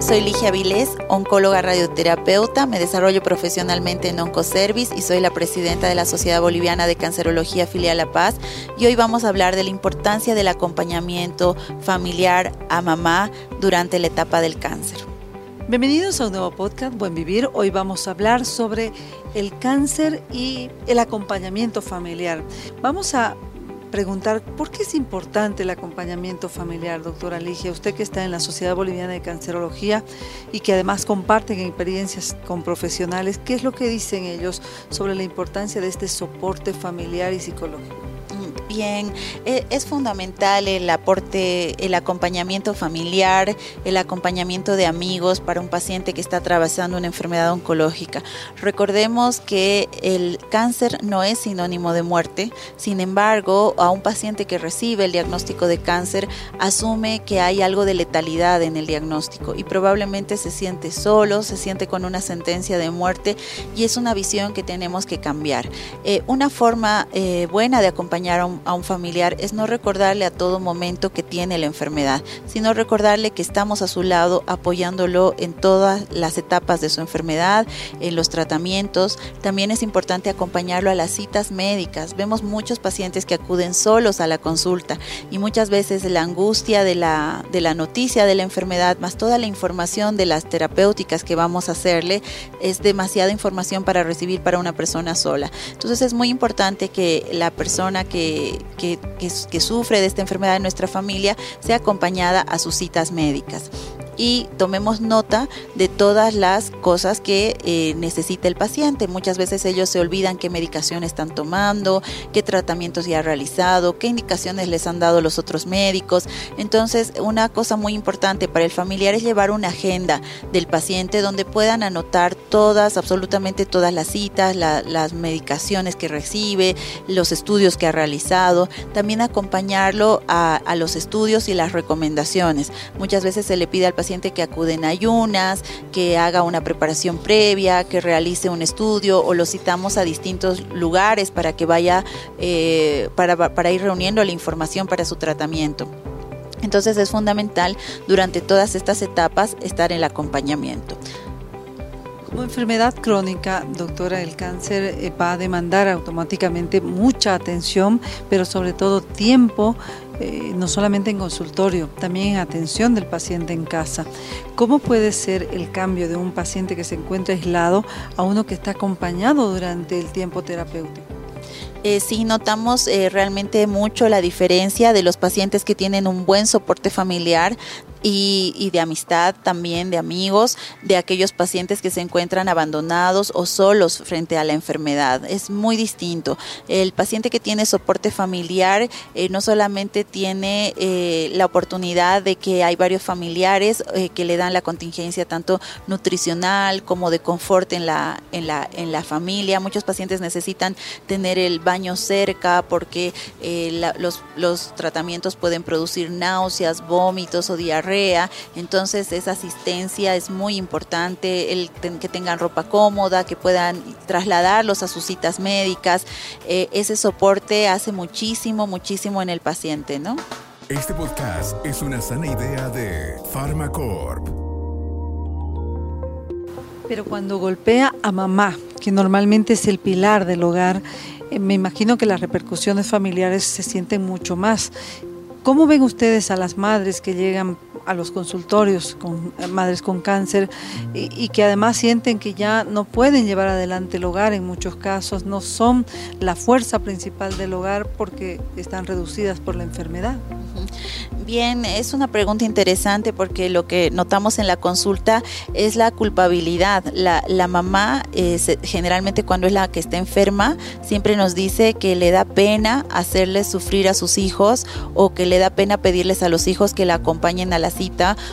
Soy Ligia Vilés, oncóloga radioterapeuta, me desarrollo profesionalmente en Oncoservice y soy la presidenta de la Sociedad Boliviana de Cancerología Filial La Paz y hoy vamos a hablar de la importancia del acompañamiento familiar a mamá durante la etapa del cáncer. Bienvenidos a un nuevo podcast, Buen Vivir. Hoy vamos a hablar sobre el cáncer y el acompañamiento familiar. Vamos a preguntar por qué es importante el acompañamiento familiar, doctora Ligia, usted que está en la Sociedad Boliviana de Cancerología y que además comparten experiencias con profesionales, ¿qué es lo que dicen ellos sobre la importancia de este soporte familiar y psicológico? Bien. E, es fundamental el aporte, el acompañamiento familiar, el acompañamiento de amigos para un paciente que está atravesando una enfermedad oncológica. Recordemos que el cáncer no es sinónimo de muerte, sin embargo, a un paciente que recibe el diagnóstico de cáncer asume que hay algo de letalidad en el diagnóstico y probablemente se siente solo, se siente con una sentencia de muerte y es una visión que tenemos que cambiar. Eh, una forma eh, buena de acompañar a un a un familiar es no recordarle a todo momento que tiene la enfermedad, sino recordarle que estamos a su lado apoyándolo en todas las etapas de su enfermedad, en los tratamientos. También es importante acompañarlo a las citas médicas. Vemos muchos pacientes que acuden solos a la consulta y muchas veces la angustia de la, de la noticia de la enfermedad, más toda la información de las terapéuticas que vamos a hacerle, es demasiada información para recibir para una persona sola. Entonces es muy importante que la persona que que, sufre de esta enfermedad en nuestra familia sea acompañada a sus citas médicas y tomemos nota de todas las cosas que eh, necesita el paciente. Muchas veces ellos se olvidan qué medicación están tomando, qué tratamientos ya ha realizado, qué indicaciones les han dado los otros médicos. Entonces, una cosa muy importante para el familiar es llevar una agenda del paciente donde puedan anotar todas, absolutamente todas las citas, las medicaciones que recibe, los estudios que ha realizado, también acompañarlo a, a los estudios y las recomendaciones. Muchas veces se le pide al paciente que acude en ayunas, que haga una preparación previa, que realice un estudio o lo citamos a distintos lugares para que vaya, eh, para, para ir reuniendo la información para su tratamiento. Entonces es fundamental durante todas estas etapas estar en el acompañamiento. Como enfermedad crónica, doctora, el cáncer eh, va a demandar automáticamente mucha atención, pero sobre todo tiempo eh, no solamente en consultorio, también en atención del paciente en casa. ¿Cómo puede ser el cambio de un paciente que se encuentra aislado a uno que está acompañado durante el tiempo terapéutico? Eh, sí notamos eh, realmente mucho la diferencia de los pacientes que tienen un buen soporte familiar y, de amistad también, de amigos, de aquellos pacientes que se encuentran abandonados o solos frente a la enfermedad. Es muy distinto. El paciente que tiene soporte familiar eh, no solamente tiene eh, la oportunidad de que hay varios familiares eh, que le dan la contingencia tanto nutricional como de confort en la, en la, en la familia. Muchos pacientes necesitan tener el baño cerca porque los, los tratamientos pueden producir náuseas, vómitos o diarrea entonces esa asistencia es muy importante, el que tengan ropa cómoda, que puedan trasladarlos a sus citas médicas, eh, ese soporte hace muchísimo, muchísimo en el paciente, ¿no? Este podcast es una sana idea de Pharmacorp. Pero cuando golpea a mamá, que normalmente es el pilar del hogar, eh, me imagino que las repercusiones familiares se sienten mucho más. ¿Cómo ven ustedes a las madres que llegan a los consultorios con madres con cáncer y, que además sienten que ya no pueden llevar adelante el hogar en muchos casos, no son la fuerza principal del hogar porque están reducidas por la enfermedad. Bien, es una pregunta interesante porque lo que notamos en la consulta es la culpabilidad. La, la mamá, eh, generalmente cuando es la que está enferma, siempre nos dice que le da pena hacerles sufrir a sus hijos o que le da pena pedirles a los hijos que la acompañen a las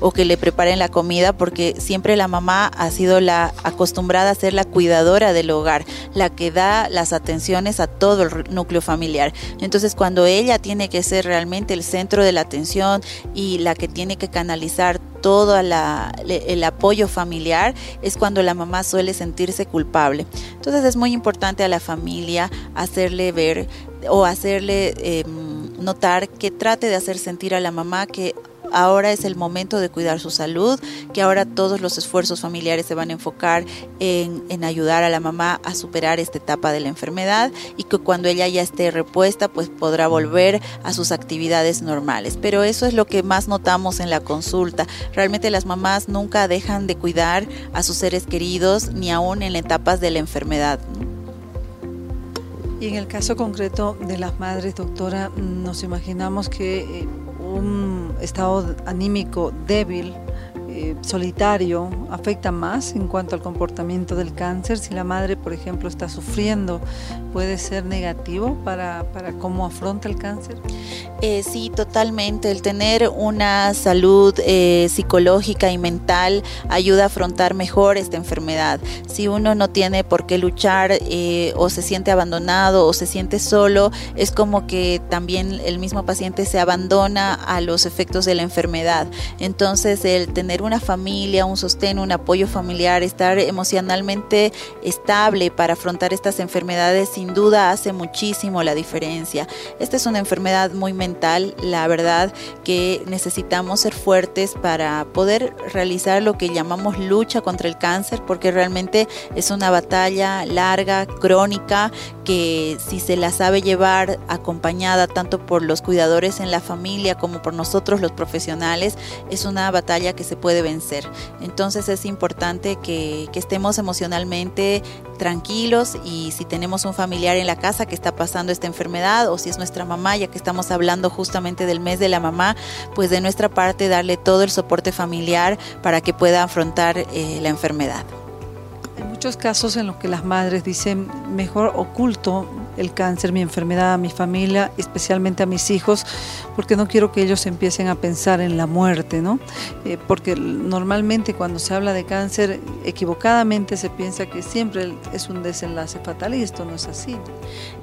o que le preparen la comida, porque siempre la mamá ha sido la acostumbrada a ser la cuidadora del hogar, la que da las atenciones a todo el núcleo familiar. Entonces, cuando ella tiene que ser realmente el centro de la atención y la que tiene que canalizar todo el apoyo familiar, es cuando la mamá suele sentirse culpable. Entonces es muy importante a la familia hacerle ver o hacerle em, notar que trate de hacer sentir a la mamá que ahora es el momento de cuidar su salud, que ahora todos los esfuerzos familiares se van a enfocar en, ayudar a la mamá a superar esta etapa de la enfermedad y que cuando ella ya esté repuesta, pues podrá volver a sus actividades normales. Pero eso es lo que más notamos en la consulta. Realmente las mamás nunca dejan de cuidar a sus seres queridos, ni aún en etapas de la enfermedad. Y en el caso concreto de las madres, doctora, nos imaginamos que eh, un estado anímico débil eh, solitario afecta más en cuanto al comportamiento del cáncer. Si la madre, por ejemplo, está sufriendo, puede ser negativo para, cómo afronta el cáncer. Eh, sí, totalmente. El tener una salud eh, psicológica y mental ayuda a afrontar mejor esta enfermedad. Si uno no tiene por qué luchar o se siente abandonado o se siente solo, es como que también el mismo paciente se abandona a los efectos de la enfermedad. Entonces, el tener una familia, un sostén, un apoyo familiar, estar emocionalmente estable para afrontar estas enfermedades, sin duda hace muchísimo la diferencia. Esta es una enfermedad muy mental, la verdad que necesitamos ser fuertes para poder realizar lo que llamamos lucha contra el cáncer, porque realmente es una batalla larga, crónica, que si se la sabe llevar acompañada tanto por los cuidadores en la familia como por nosotros los profesionales, es una batalla que se puede vencer. Entonces es importante que, estemos emocionalmente tranquilos y si tenemos un familiar en la casa que está pasando esta enfermedad o si es nuestra mamá, ya que estamos hablando justamente del mes de la mamá, pues de nuestra parte darle todo el soporte familiar para que pueda afrontar eh, la enfermedad. Hay muchos casos en los que las madres dicen, mejor oculto el cáncer, mi enfermedad, a mi familia, especialmente a mis hijos, porque no quiero que ellos empiecen a pensar en la muerte, ¿no? Eh, porque normalmente cuando se habla de cáncer, equivocadamente se piensa que siempre es un desenlace fatal y esto no es así.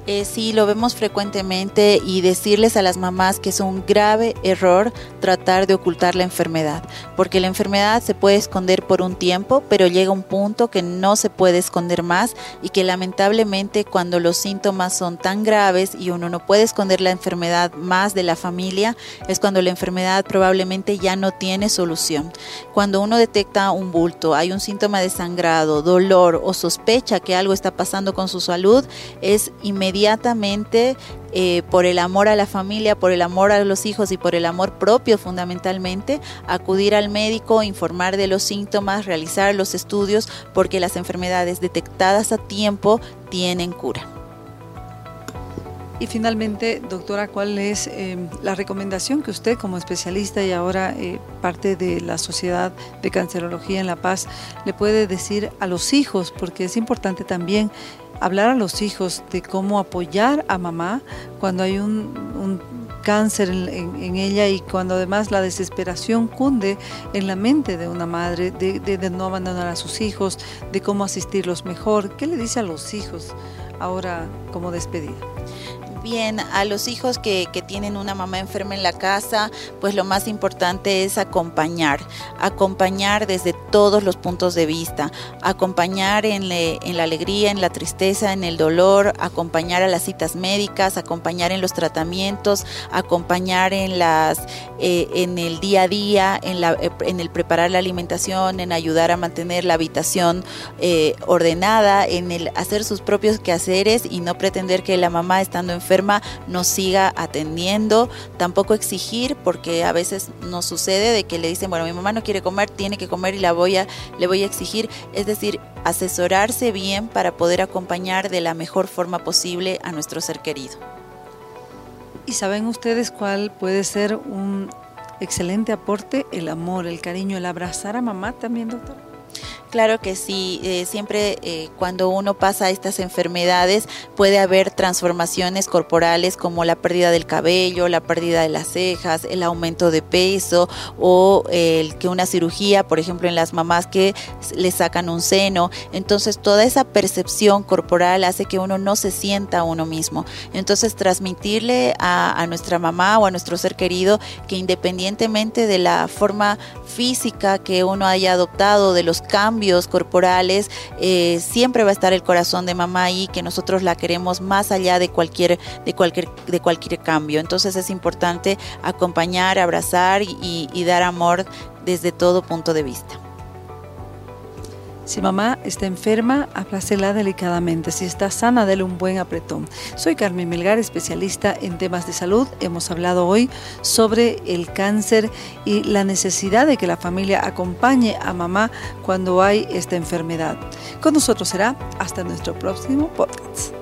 Eh, sí, lo vemos frecuentemente y decirles a las mamás que es un grave error tratar de ocultar la enfermedad, porque la enfermedad se puede esconder por un tiempo, pero llega un punto que no se puede esconder más y que lamentablemente cuando los síntomas son tan graves y uno no puede esconder la enfermedad más de la familia, es cuando la enfermedad probablemente ya no tiene solución. Cuando uno detecta un bulto, hay un síntoma de sangrado, dolor o sospecha que algo está pasando con su salud, es inmediatamente eh, por el amor a la familia, por el amor a los hijos y por el amor propio fundamentalmente, acudir al médico, informar de los síntomas, realizar los estudios, porque las enfermedades detectadas a tiempo tienen cura. Y finalmente, doctora, ¿cuál es eh, la recomendación que usted como especialista y ahora eh, parte de la Sociedad de Cancerología en La Paz le puede decir a los hijos? Porque es importante también hablar a los hijos de cómo apoyar a mamá cuando hay un, cáncer en, ella y cuando además la desesperación cunde en la mente de una madre, de no abandonar a sus hijos, de cómo asistirlos mejor. ¿Qué le dice a los hijos ahora como despedida? Bien a los hijos que, tienen una mamá enferma en la casa, pues lo más importante es acompañar, acompañar desde todos los puntos de vista, acompañar en, la alegría, en la tristeza, en el dolor, acompañar a las citas médicas, acompañar en los tratamientos, acompañar en las eh, en el día a día, en, la, eh, en el preparar la alimentación, en ayudar a mantener la habitación eh, ordenada, en el hacer sus propios quehaceres y no pretender que la mamá estando enferma nos siga atendiendo, tampoco exigir, porque a veces nos sucede de que le dicen, bueno, mi mamá no quiere comer, tiene que comer y la voy a, le voy a exigir, es decir, asesorarse bien para poder acompañar de la mejor forma posible a nuestro ser querido. ¿Y saben ustedes cuál puede ser un excelente aporte? El amor, el cariño, el abrazar a mamá también, doctor. Claro que sí, eh, siempre eh, cuando uno pasa estas enfermedades puede haber transformaciones corporales como la pérdida del cabello, la pérdida de las cejas, el aumento de peso o el que una cirugía, por ejemplo en las mamás que le sacan un seno. Entonces toda esa percepción corporal hace que uno no se sienta uno mismo. Entonces transmitirle a, a nuestra mamá o a nuestro ser querido que independientemente de la forma física que uno haya adoptado, de los cambios corporales, eh, siempre va a estar el corazón de mamá ahí, que nosotros la queremos más allá de cualquier, de cualquier, de cualquier cambio. Entonces es importante acompañar, abrazar y, y dar amor desde todo punto de vista. Si mamá está enferma, abrácela delicadamente. Si está sana, dele un buen apretón. Soy Carmen Melgar, especialista en temas de salud. Hemos hablado hoy sobre el cáncer y la necesidad de que la familia acompañe a mamá cuando hay esta enfermedad. Con nosotros será hasta nuestro próximo podcast.